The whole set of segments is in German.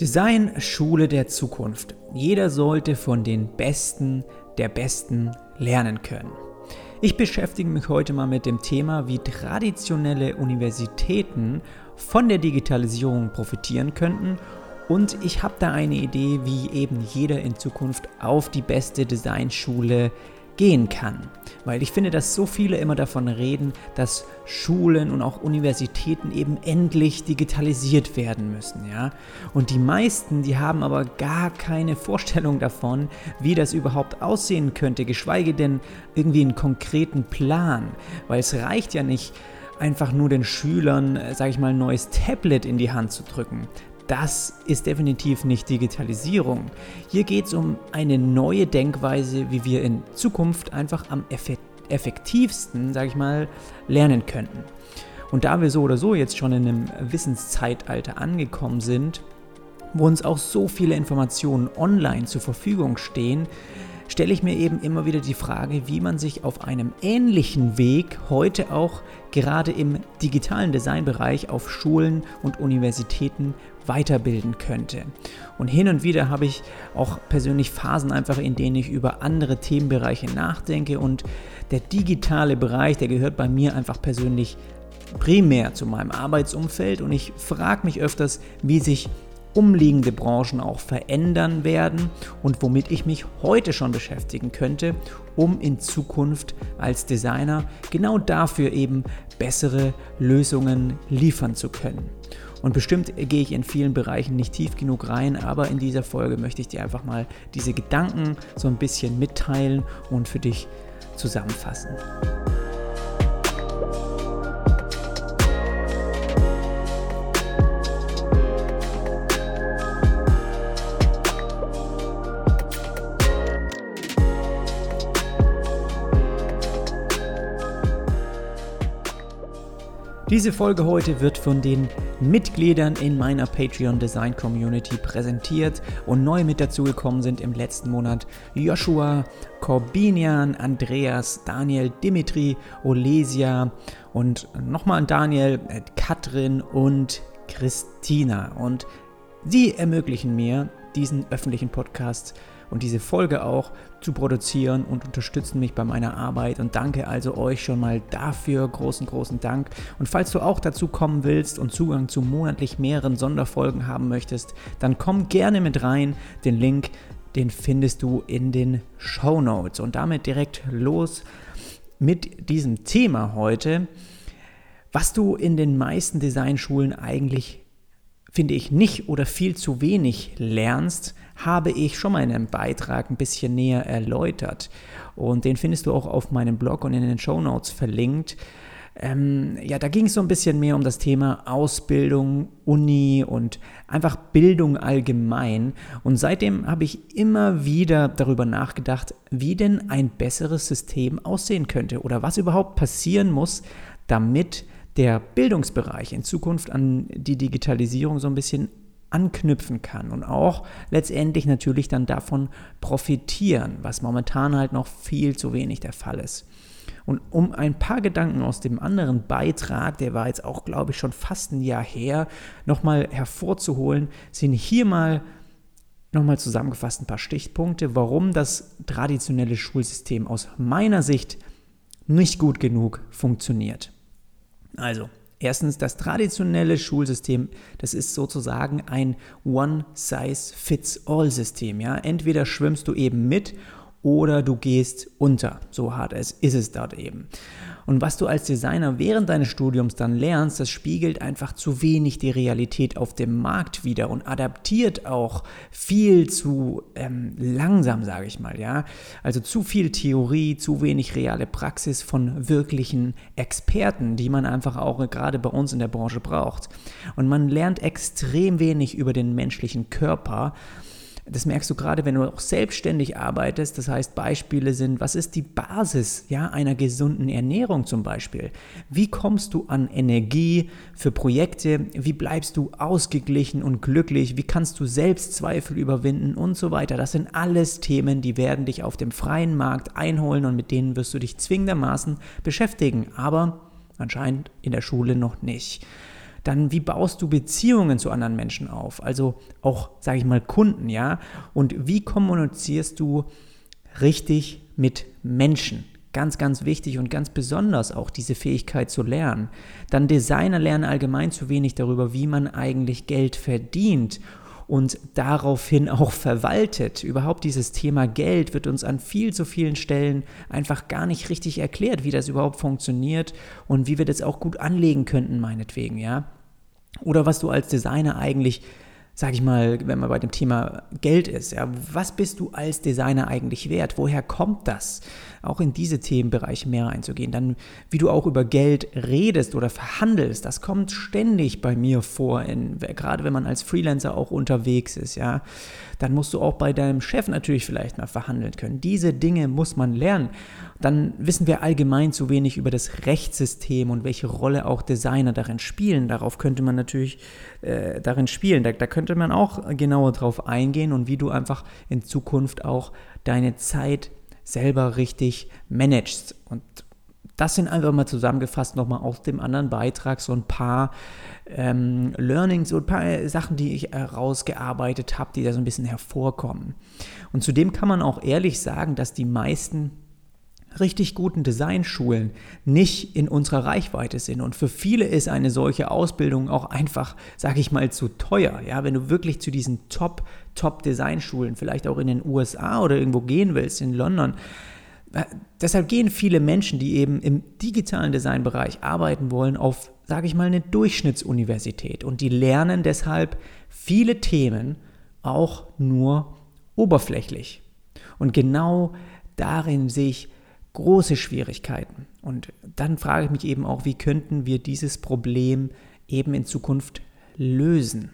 Design Schule der Zukunft. Jeder sollte von den Besten der Besten lernen können. Ich beschäftige mich heute mal mit dem Thema, wie traditionelle Universitäten von der Digitalisierung profitieren könnten und ich habe da eine Idee, wie eben jeder in Zukunft auf die beste Designschule gehen kann. Weil ich finde, dass so viele immer davon reden, dass Schulen und auch Universitäten eben endlich digitalisiert werden müssen, ja. Und die meisten, die haben aber gar keine Vorstellung davon, wie das überhaupt aussehen könnte, geschweige denn irgendwie einen konkreten Plan. Weil es reicht ja nicht, einfach nur den Schülern, äh, sage ich mal, ein neues Tablet in die Hand zu drücken das ist definitiv nicht Digitalisierung. Hier geht es um eine neue Denkweise, wie wir in Zukunft einfach am effektivsten, sage ich mal, lernen könnten. Und da wir so oder so jetzt schon in einem Wissenszeitalter angekommen sind, wo uns auch so viele Informationen online zur Verfügung stehen, stelle ich mir eben immer wieder die Frage, wie man sich auf einem ähnlichen Weg heute auch gerade im digitalen Designbereich auf Schulen und Universitäten weiterbilden könnte. Und hin und wieder habe ich auch persönlich Phasen einfach, in denen ich über andere Themenbereiche nachdenke und der digitale Bereich, der gehört bei mir einfach persönlich primär zu meinem Arbeitsumfeld und ich frage mich öfters, wie sich umliegende Branchen auch verändern werden und womit ich mich heute schon beschäftigen könnte, um in Zukunft als Designer genau dafür eben bessere Lösungen liefern zu können. Und bestimmt gehe ich in vielen Bereichen nicht tief genug rein, aber in dieser Folge möchte ich dir einfach mal diese Gedanken so ein bisschen mitteilen und für dich zusammenfassen. Diese Folge heute wird von den Mitgliedern in meiner Patreon Design Community präsentiert und neu mit dazugekommen sind im letzten Monat Joshua, Corbinian, Andreas, Daniel, Dimitri, Olesia und nochmal Daniel, äh, Katrin und Christina. Und sie ermöglichen mir, diesen öffentlichen Podcast und diese Folge auch zu produzieren und unterstützen mich bei meiner Arbeit. Und danke also euch schon mal dafür. Großen, großen Dank. Und falls du auch dazu kommen willst und Zugang zu monatlich mehreren Sonderfolgen haben möchtest, dann komm gerne mit rein. Den Link, den findest du in den Show Notes. Und damit direkt los mit diesem Thema heute. Was du in den meisten Designschulen eigentlich finde ich, nicht oder viel zu wenig lernst, habe ich schon mal in einem Beitrag ein bisschen näher erläutert. Und den findest du auch auf meinem Blog und in den Show Notes verlinkt. Ähm, ja, da ging es so ein bisschen mehr um das Thema Ausbildung, Uni und einfach Bildung allgemein. Und seitdem habe ich immer wieder darüber nachgedacht, wie denn ein besseres System aussehen könnte oder was überhaupt passieren muss, damit der Bildungsbereich in Zukunft an die Digitalisierung so ein bisschen anknüpfen kann und auch letztendlich natürlich dann davon profitieren, was momentan halt noch viel zu wenig der Fall ist. Und um ein paar Gedanken aus dem anderen Beitrag, der war jetzt auch, glaube ich, schon fast ein Jahr her, nochmal hervorzuholen, sind hier mal nochmal zusammengefasst ein paar Stichpunkte, warum das traditionelle Schulsystem aus meiner Sicht nicht gut genug funktioniert. Also, erstens, das traditionelle Schulsystem, das ist sozusagen ein One-Size-Fits-All-System. Ja? Entweder schwimmst du eben mit oder du gehst unter. So hart ist es dort eben. Und was du als Designer während deines Studiums dann lernst, das spiegelt einfach zu wenig die Realität auf dem Markt wieder und adaptiert auch viel zu ähm, langsam, sage ich mal, ja. Also zu viel Theorie, zu wenig reale Praxis von wirklichen Experten, die man einfach auch gerade bei uns in der Branche braucht. Und man lernt extrem wenig über den menschlichen Körper das merkst du gerade, wenn du auch selbstständig arbeitest. Das heißt, Beispiele sind, was ist die Basis ja, einer gesunden Ernährung zum Beispiel? Wie kommst du an Energie für Projekte? Wie bleibst du ausgeglichen und glücklich? Wie kannst du Selbstzweifel überwinden und so weiter? Das sind alles Themen, die werden dich auf dem freien Markt einholen und mit denen wirst du dich zwingendermaßen beschäftigen. Aber anscheinend in der Schule noch nicht. Dann wie baust du Beziehungen zu anderen Menschen auf? Also auch, sage ich mal, Kunden, ja? Und wie kommunizierst du richtig mit Menschen? Ganz, ganz wichtig und ganz besonders auch diese Fähigkeit zu lernen. Dann Designer lernen allgemein zu wenig darüber, wie man eigentlich Geld verdient und daraufhin auch verwaltet. Überhaupt dieses Thema Geld wird uns an viel zu vielen Stellen einfach gar nicht richtig erklärt, wie das überhaupt funktioniert und wie wir das auch gut anlegen könnten, meinetwegen, ja. Oder was du als Designer eigentlich sag ich mal, wenn man bei dem Thema Geld ist, ja, was bist du als Designer eigentlich wert? Woher kommt das? Auch in diese Themenbereiche mehr einzugehen. Dann, wie du auch über Geld redest oder verhandelst, das kommt ständig bei mir vor, in, gerade wenn man als Freelancer auch unterwegs ist, ja. Dann musst du auch bei deinem Chef natürlich vielleicht mal verhandeln können. Diese Dinge muss man lernen. Dann wissen wir allgemein zu wenig über das Rechtssystem und welche Rolle auch Designer darin spielen. Darauf könnte man natürlich äh, darin spielen. Da, da könnte man auch genauer drauf eingehen und wie du einfach in Zukunft auch deine Zeit selber richtig managst. Und das sind einfach mal zusammengefasst nochmal aus dem anderen Beitrag so ein paar ähm, Learnings und ein paar Sachen, die ich herausgearbeitet habe, die da so ein bisschen hervorkommen. Und zudem kann man auch ehrlich sagen, dass die meisten richtig guten Designschulen nicht in unserer Reichweite sind. Und für viele ist eine solche Ausbildung auch einfach, sage ich mal, zu teuer. Ja, wenn du wirklich zu diesen Top, Top Designschulen, vielleicht auch in den USA oder irgendwo gehen willst, in London, äh, deshalb gehen viele Menschen, die eben im digitalen Designbereich arbeiten wollen, auf, sage ich mal, eine Durchschnittsuniversität. Und die lernen deshalb viele Themen auch nur oberflächlich. Und genau darin sehe ich große Schwierigkeiten. Und dann frage ich mich eben auch, wie könnten wir dieses Problem eben in Zukunft lösen?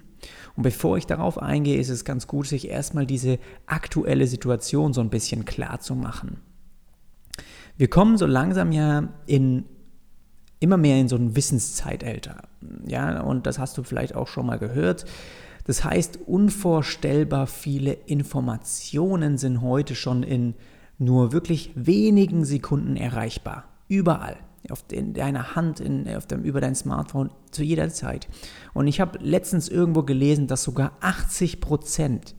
Und bevor ich darauf eingehe, ist es ganz gut, sich erstmal diese aktuelle Situation so ein bisschen klar zu machen. Wir kommen so langsam ja in immer mehr in so ein Wissenszeitalter. Ja, und das hast du vielleicht auch schon mal gehört. Das heißt, unvorstellbar viele Informationen sind heute schon in nur wirklich wenigen Sekunden erreichbar. Überall. Auf den, deiner Hand, in, auf dem, über dein Smartphone, zu jeder Zeit. Und ich habe letztens irgendwo gelesen, dass sogar 80 Prozent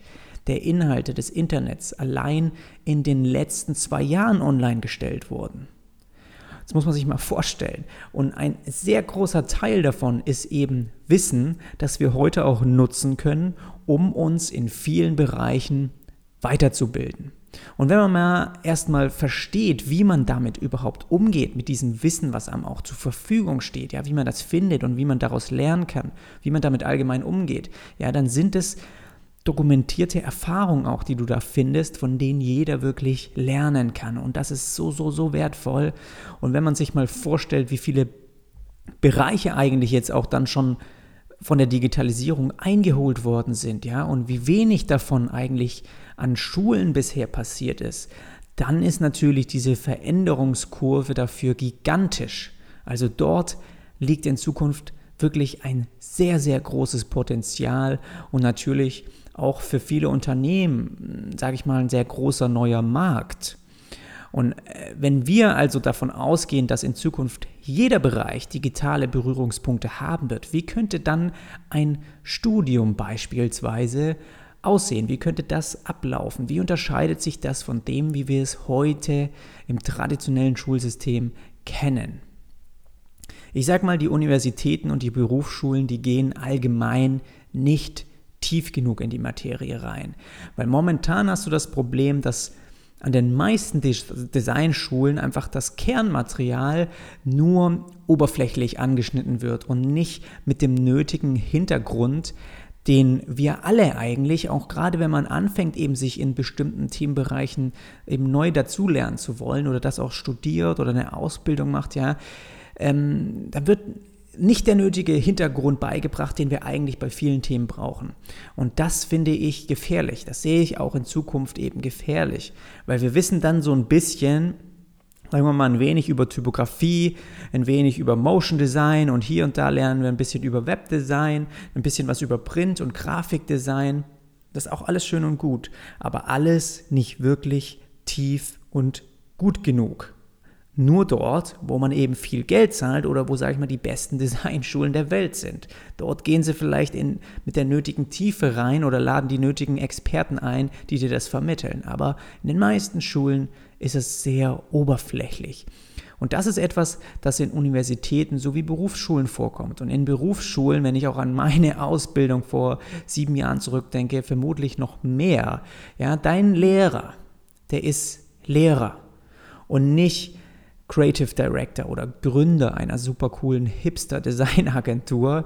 der Inhalte des Internets allein in den letzten zwei Jahren online gestellt wurden. Das muss man sich mal vorstellen. Und ein sehr großer Teil davon ist eben Wissen, das wir heute auch nutzen können, um uns in vielen Bereichen weiterzubilden. Und wenn man mal erstmal versteht, wie man damit überhaupt umgeht, mit diesem Wissen, was einem auch zur Verfügung steht, ja, wie man das findet und wie man daraus lernen kann, wie man damit allgemein umgeht, ja, dann sind es dokumentierte Erfahrungen auch, die du da findest, von denen jeder wirklich lernen kann. Und das ist so, so, so wertvoll. Und wenn man sich mal vorstellt, wie viele Bereiche eigentlich jetzt auch dann schon von der Digitalisierung eingeholt worden sind, ja, und wie wenig davon eigentlich an Schulen bisher passiert ist, dann ist natürlich diese Veränderungskurve dafür gigantisch. Also dort liegt in Zukunft wirklich ein sehr, sehr großes Potenzial und natürlich auch für viele Unternehmen, sage ich mal, ein sehr großer neuer Markt. Und äh, wenn wir also davon ausgehen, dass in Zukunft jeder Bereich digitale Berührungspunkte haben wird, wie könnte dann ein Studium beispielsweise aussehen? Wie könnte das ablaufen? Wie unterscheidet sich das von dem, wie wir es heute im traditionellen Schulsystem kennen? Ich sage mal, die Universitäten und die Berufsschulen, die gehen allgemein nicht tief genug in die Materie rein. Weil momentan hast du das Problem, dass an den meisten Designschulen einfach das Kernmaterial nur oberflächlich angeschnitten wird und nicht mit dem nötigen Hintergrund, den wir alle eigentlich, auch gerade wenn man anfängt, eben sich in bestimmten Themenbereichen eben neu dazulernen zu wollen oder das auch studiert oder eine Ausbildung macht, ja, ähm, da wird nicht der nötige Hintergrund beigebracht, den wir eigentlich bei vielen Themen brauchen. Und das finde ich gefährlich. Das sehe ich auch in Zukunft eben gefährlich, weil wir wissen dann so ein bisschen, sagen wir mal, ein wenig über Typografie, ein wenig über Motion Design und hier und da lernen wir ein bisschen über Webdesign, ein bisschen was über Print und Grafikdesign. Das ist auch alles schön und gut, aber alles nicht wirklich tief und gut genug. Nur dort, wo man eben viel Geld zahlt oder wo, sage ich mal, die besten Designschulen der Welt sind. Dort gehen sie vielleicht in, mit der nötigen Tiefe rein oder laden die nötigen Experten ein, die dir das vermitteln. Aber in den meisten Schulen ist es sehr oberflächlich. Und das ist etwas, das in Universitäten sowie Berufsschulen vorkommt. Und in Berufsschulen, wenn ich auch an meine Ausbildung vor sieben Jahren zurückdenke, vermutlich noch mehr. Ja, dein Lehrer, der ist Lehrer und nicht Creative Director oder Gründer einer super coolen Hipster-Design-Agentur.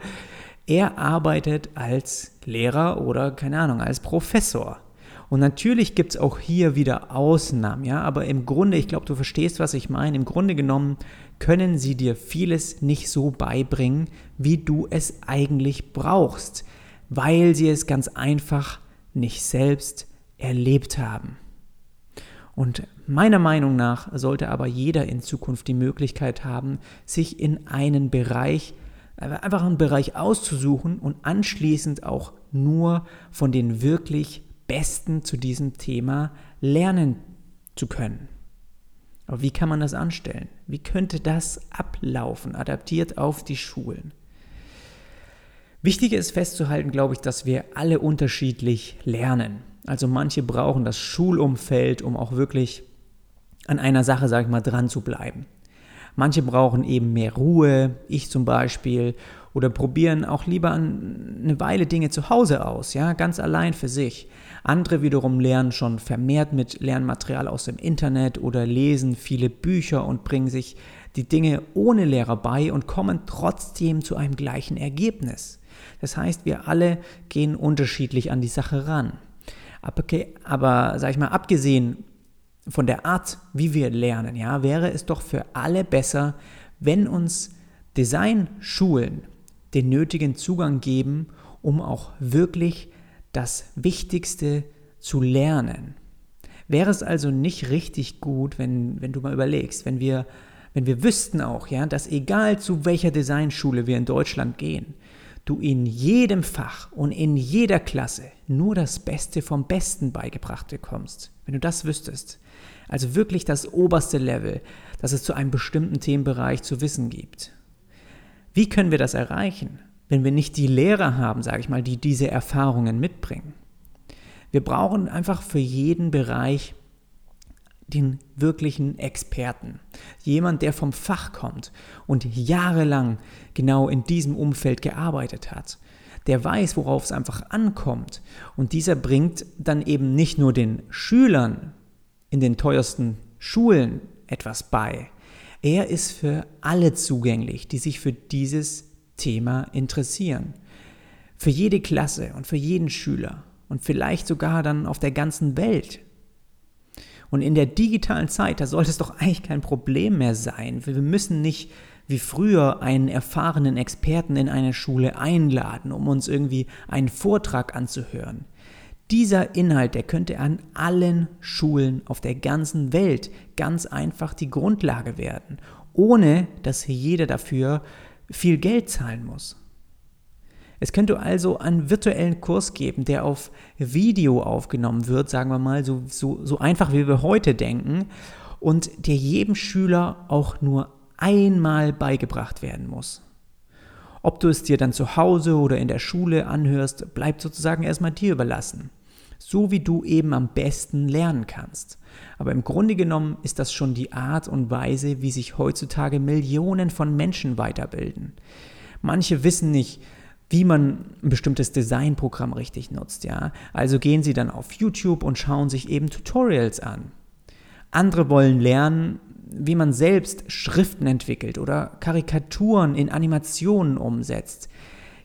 Er arbeitet als Lehrer oder, keine Ahnung, als Professor. Und natürlich gibt es auch hier wieder Ausnahmen, ja, aber im Grunde, ich glaube, du verstehst, was ich meine. Im Grunde genommen können sie dir vieles nicht so beibringen, wie du es eigentlich brauchst, weil sie es ganz einfach nicht selbst erlebt haben. Und meiner Meinung nach sollte aber jeder in Zukunft die Möglichkeit haben, sich in einen Bereich, einfach einen Bereich auszusuchen und anschließend auch nur von den wirklich Besten zu diesem Thema lernen zu können. Aber wie kann man das anstellen? Wie könnte das ablaufen, adaptiert auf die Schulen? Wichtig ist festzuhalten, glaube ich, dass wir alle unterschiedlich lernen. Also manche brauchen das Schulumfeld, um auch wirklich an einer Sache, sage ich mal, dran zu bleiben. Manche brauchen eben mehr Ruhe, ich zum Beispiel, oder probieren auch lieber eine Weile Dinge zu Hause aus, ja, ganz allein für sich. Andere wiederum lernen schon vermehrt mit Lernmaterial aus dem Internet oder lesen viele Bücher und bringen sich die Dinge ohne Lehrer bei und kommen trotzdem zu einem gleichen Ergebnis. Das heißt, wir alle gehen unterschiedlich an die Sache ran. Aber, aber sag ich mal, abgesehen von der Art, wie wir lernen, ja, wäre es doch für alle besser, wenn uns Designschulen den nötigen Zugang geben, um auch wirklich das Wichtigste zu lernen. Wäre es also nicht richtig gut, wenn, wenn du mal überlegst, wenn wir, wenn wir wüssten auch, ja, dass egal zu welcher Designschule wir in Deutschland gehen, du in jedem Fach und in jeder Klasse nur das Beste vom Besten beigebracht bekommst. Wenn du das wüsstest. Also wirklich das oberste Level, das es zu einem bestimmten Themenbereich zu wissen gibt. Wie können wir das erreichen, wenn wir nicht die Lehrer haben, sage ich mal, die diese Erfahrungen mitbringen? Wir brauchen einfach für jeden Bereich den wirklichen Experten. Jemand, der vom Fach kommt und jahrelang genau in diesem Umfeld gearbeitet hat. Der weiß, worauf es einfach ankommt. Und dieser bringt dann eben nicht nur den Schülern in den teuersten Schulen etwas bei. Er ist für alle zugänglich, die sich für dieses Thema interessieren. Für jede Klasse und für jeden Schüler und vielleicht sogar dann auf der ganzen Welt. Und in der digitalen Zeit, da sollte es doch eigentlich kein Problem mehr sein. Wir müssen nicht wie früher einen erfahrenen Experten in eine Schule einladen, um uns irgendwie einen Vortrag anzuhören. Dieser Inhalt, der könnte an allen Schulen auf der ganzen Welt ganz einfach die Grundlage werden, ohne dass jeder dafür viel Geld zahlen muss. Es könnte also einen virtuellen Kurs geben, der auf Video aufgenommen wird, sagen wir mal, so, so, so einfach wie wir heute denken, und der jedem Schüler auch nur einmal beigebracht werden muss. Ob du es dir dann zu Hause oder in der Schule anhörst, bleibt sozusagen erstmal dir überlassen. So wie du eben am besten lernen kannst. Aber im Grunde genommen ist das schon die Art und Weise, wie sich heutzutage Millionen von Menschen weiterbilden. Manche wissen nicht, wie man ein bestimmtes Designprogramm richtig nutzt, ja. Also gehen sie dann auf YouTube und schauen sich eben Tutorials an. Andere wollen lernen, wie man selbst Schriften entwickelt oder Karikaturen in Animationen umsetzt.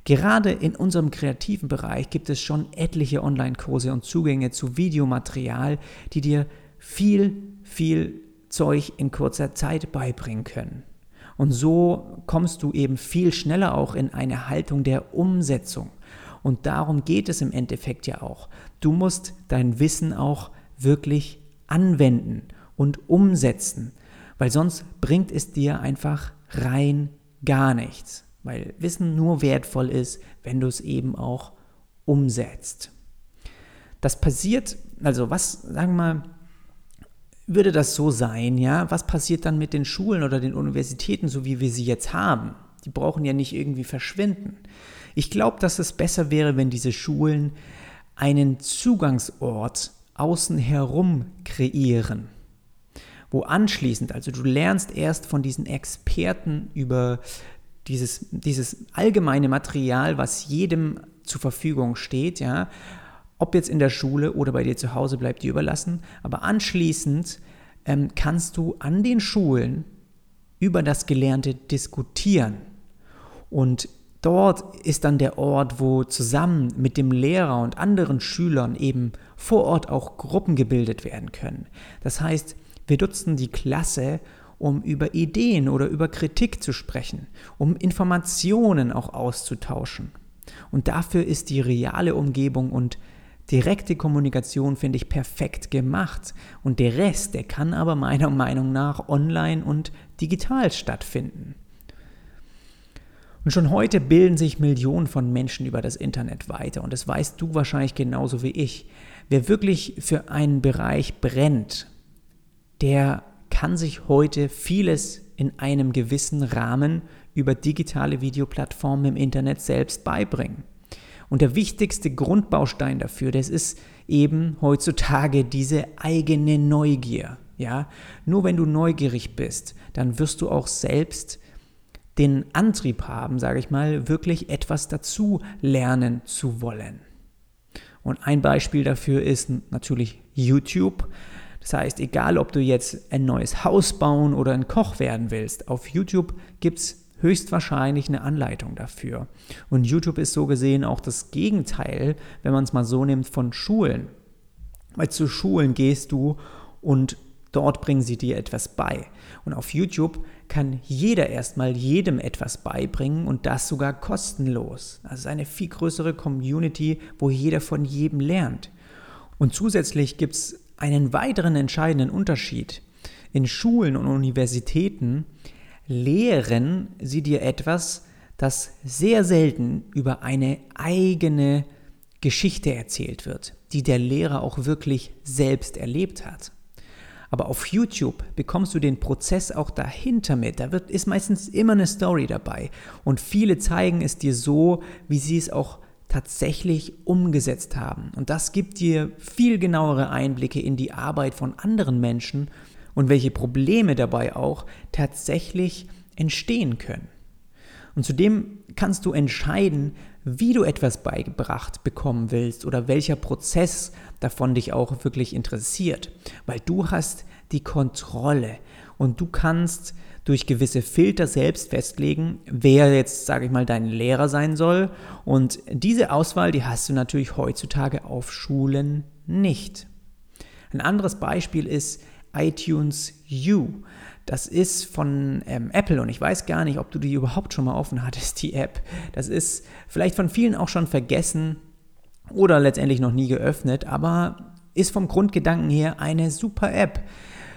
Gerade in unserem kreativen Bereich gibt es schon etliche Online-Kurse und Zugänge zu Videomaterial, die dir viel, viel Zeug in kurzer Zeit beibringen können. Und so kommst du eben viel schneller auch in eine Haltung der Umsetzung. Und darum geht es im Endeffekt ja auch. Du musst dein Wissen auch wirklich anwenden und umsetzen, weil sonst bringt es dir einfach rein gar nichts. Weil Wissen nur wertvoll ist, wenn du es eben auch umsetzt. Das passiert, also was, sagen wir mal, würde das so sein, ja, was passiert dann mit den Schulen oder den Universitäten, so wie wir sie jetzt haben? Die brauchen ja nicht irgendwie verschwinden. Ich glaube, dass es besser wäre, wenn diese Schulen einen Zugangsort außen herum kreieren, wo anschließend, also du lernst erst von diesen Experten über dieses, dieses allgemeine Material, was jedem zur Verfügung steht, ja, ob jetzt in der Schule oder bei dir zu Hause bleibt dir überlassen, aber anschließend ähm, kannst du an den Schulen über das Gelernte diskutieren. Und dort ist dann der Ort, wo zusammen mit dem Lehrer und anderen Schülern eben vor Ort auch Gruppen gebildet werden können. Das heißt, wir nutzen die Klasse, um über Ideen oder über Kritik zu sprechen, um Informationen auch auszutauschen. Und dafür ist die reale Umgebung und direkte Kommunikation, finde ich, perfekt gemacht. Und der Rest, der kann aber meiner Meinung nach online und digital stattfinden. Und schon heute bilden sich Millionen von Menschen über das Internet weiter. Und das weißt du wahrscheinlich genauso wie ich. Wer wirklich für einen Bereich brennt, der kann sich heute vieles in einem gewissen Rahmen über digitale Videoplattformen im Internet selbst beibringen. Und der wichtigste Grundbaustein dafür, das ist eben heutzutage diese eigene Neugier. Ja, nur wenn du neugierig bist, dann wirst du auch selbst den Antrieb haben, sage ich mal, wirklich etwas dazu lernen zu wollen. Und ein Beispiel dafür ist natürlich YouTube. Das heißt, egal ob du jetzt ein neues Haus bauen oder ein Koch werden willst, auf YouTube gibt es höchstwahrscheinlich eine Anleitung dafür. Und YouTube ist so gesehen auch das Gegenteil, wenn man es mal so nimmt, von Schulen. Weil zu Schulen gehst du und dort bringen sie dir etwas bei. Und auf YouTube kann jeder erstmal jedem etwas beibringen und das sogar kostenlos. Das ist eine viel größere Community, wo jeder von jedem lernt. Und zusätzlich gibt es einen weiteren entscheidenden Unterschied. In Schulen und Universitäten lehren sie dir etwas, das sehr selten über eine eigene Geschichte erzählt wird, die der Lehrer auch wirklich selbst erlebt hat. Aber auf YouTube bekommst du den Prozess auch dahinter mit. Da wird, ist meistens immer eine Story dabei. Und viele zeigen es dir so, wie sie es auch tatsächlich umgesetzt haben. Und das gibt dir viel genauere Einblicke in die Arbeit von anderen Menschen und welche Probleme dabei auch tatsächlich entstehen können. Und zudem kannst du entscheiden, wie du etwas beigebracht bekommen willst oder welcher Prozess davon dich auch wirklich interessiert, weil du hast die Kontrolle und du kannst durch gewisse Filter selbst festlegen, wer jetzt, sage ich mal, dein Lehrer sein soll. Und diese Auswahl, die hast du natürlich heutzutage auf Schulen nicht. Ein anderes Beispiel ist iTunes U. Das ist von ähm, Apple und ich weiß gar nicht, ob du die überhaupt schon mal offen hattest, die App. Das ist vielleicht von vielen auch schon vergessen oder letztendlich noch nie geöffnet, aber ist vom Grundgedanken her eine super App.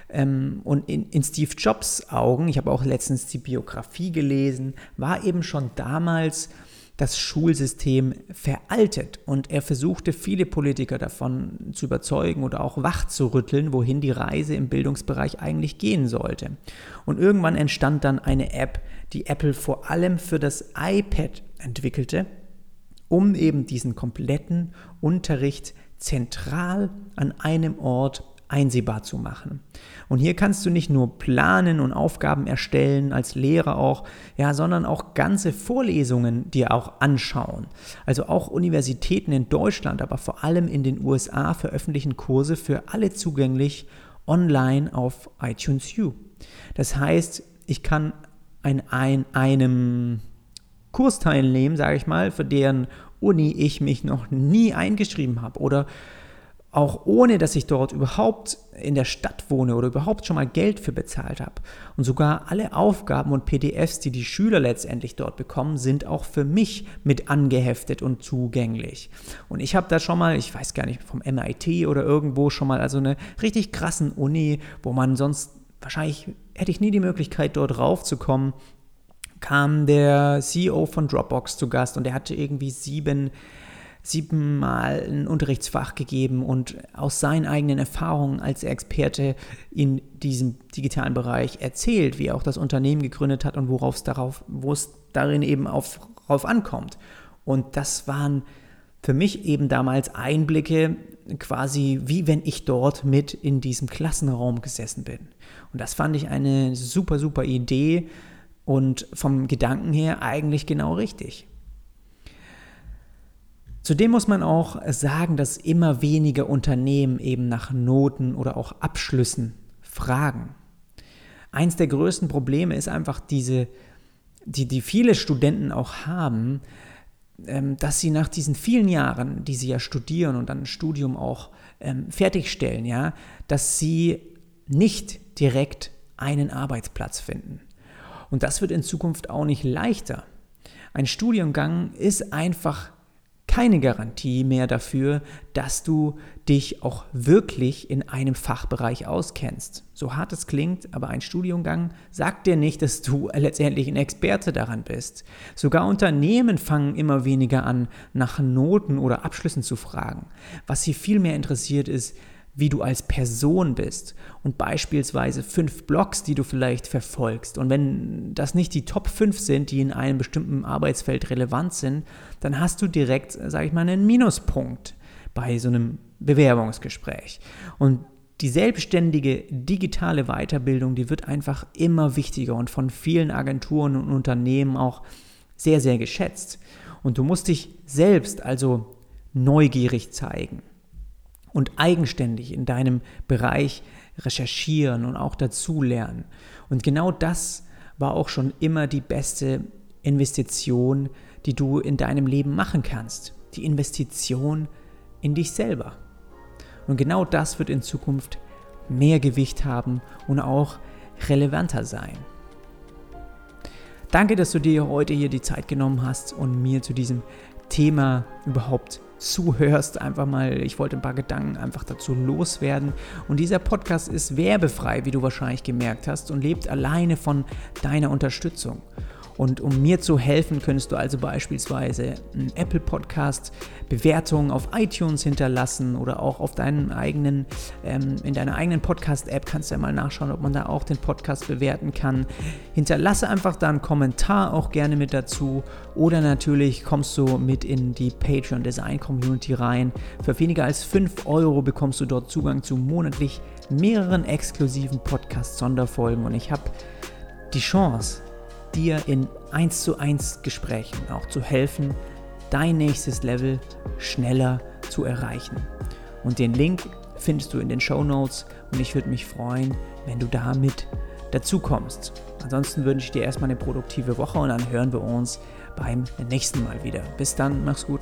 Ähm, und in, in, Steve Jobs Augen, ich habe auch letztens die Biografie gelesen, war eben schon damals das Schulsystem veraltet und er versuchte viele Politiker davon zu überzeugen oder auch wachzurütteln, wohin die Reise im Bildungsbereich eigentlich gehen sollte. Und irgendwann entstand dann eine App, die Apple vor allem für das iPad entwickelte, um eben diesen kompletten Unterricht zentral an einem Ort einsehbar zu machen. Und hier kannst du nicht nur planen und Aufgaben erstellen, als Lehrer auch, ja, sondern auch ganze Vorlesungen dir auch anschauen. Also auch Universitäten in Deutschland, aber vor allem in den USA veröffentlichen Kurse für alle zugänglich online auf iTunes U. Das heißt, ich kann an ein, einem Kurs teilnehmen, sage ich mal, für deren Uni ich mich noch nie eingeschrieben habe oder auch ohne dass ich dort überhaupt in der Stadt wohne oder überhaupt schon mal Geld für bezahlt habe. Und sogar alle Aufgaben und PDFs, die die Schüler letztendlich dort bekommen, sind auch für mich mit angeheftet und zugänglich. Und ich habe da schon mal, ich weiß gar nicht, vom MIT oder irgendwo schon mal, also eine richtig krassen Uni, wo man sonst wahrscheinlich hätte ich nie die Möglichkeit, dort raufzukommen, kam der CEO von Dropbox zu Gast und der hatte irgendwie sieben siebenmal ein Unterrichtsfach gegeben und aus seinen eigenen Erfahrungen als Experte in diesem digitalen Bereich erzählt, wie er auch das Unternehmen gegründet hat und worauf es darauf, wo es darin eben auf, darauf ankommt. Und das waren für mich eben damals Einblicke, quasi wie wenn ich dort mit in diesem Klassenraum gesessen bin. Und das fand ich eine super, super Idee und vom Gedanken her eigentlich genau richtig. Zudem muss man auch sagen, dass immer weniger Unternehmen eben nach Noten oder auch Abschlüssen fragen. Eins der größten Probleme ist einfach diese, die, die viele Studenten auch haben, ähm, dass sie nach diesen vielen Jahren, die sie ja studieren und dann ein Studium auch ähm, fertigstellen, ja, dass sie nicht direkt einen Arbeitsplatz finden. Und das wird in Zukunft auch nicht leichter. Ein Studiengang ist einfach keine Garantie mehr dafür, dass du dich auch wirklich in einem Fachbereich auskennst. So hart es klingt, aber ein Studiengang sagt dir nicht, dass du letztendlich ein Experte daran bist. Sogar Unternehmen fangen immer weniger an, nach Noten oder Abschlüssen zu fragen. Was sie viel mehr interessiert ist, wie du als Person bist und beispielsweise fünf Blogs, die du vielleicht verfolgst. Und wenn das nicht die Top 5 sind, die in einem bestimmten Arbeitsfeld relevant sind, dann hast du direkt, sage ich mal, einen Minuspunkt bei so einem Bewerbungsgespräch. Und die selbstständige digitale Weiterbildung, die wird einfach immer wichtiger und von vielen Agenturen und Unternehmen auch sehr, sehr geschätzt. Und du musst dich selbst also neugierig zeigen und eigenständig in deinem Bereich recherchieren und auch dazulernen. Und genau das war auch schon immer die beste Investition, die du in deinem Leben machen kannst. Die Investition in dich selber. Und genau das wird in Zukunft mehr Gewicht haben und auch relevanter sein. Danke, dass du dir heute hier die Zeit genommen hast und mir zu diesem Thema überhaupt zuhörst. Einfach mal, ich wollte ein paar Gedanken einfach dazu loswerden. Und dieser Podcast ist werbefrei, wie du wahrscheinlich gemerkt hast, und lebt alleine von deiner Unterstützung. Und um mir zu helfen, könntest du also beispielsweise einen Apple Podcast Bewertung auf iTunes hinterlassen oder auch auf deinen eigenen, ähm, in deiner eigenen Podcast-App kannst du ja mal nachschauen, ob man da auch den Podcast bewerten kann. Hinterlasse einfach da einen Kommentar auch gerne mit dazu oder natürlich kommst du mit in die Patreon Design Community rein. Für weniger als 5 Euro bekommst du dort Zugang zu monatlich mehreren exklusiven Podcast-Sonderfolgen und ich habe die Chance, dir in 1 zu 1 Gesprächen auch zu helfen, dein nächstes Level schneller zu erreichen. Und den Link findest du in den Show Notes und ich würde mich freuen, wenn du damit dazu kommst. Ansonsten wünsche ich dir erstmal eine produktive Woche und dann hören wir uns beim nächsten Mal wieder. Bis dann, mach's gut.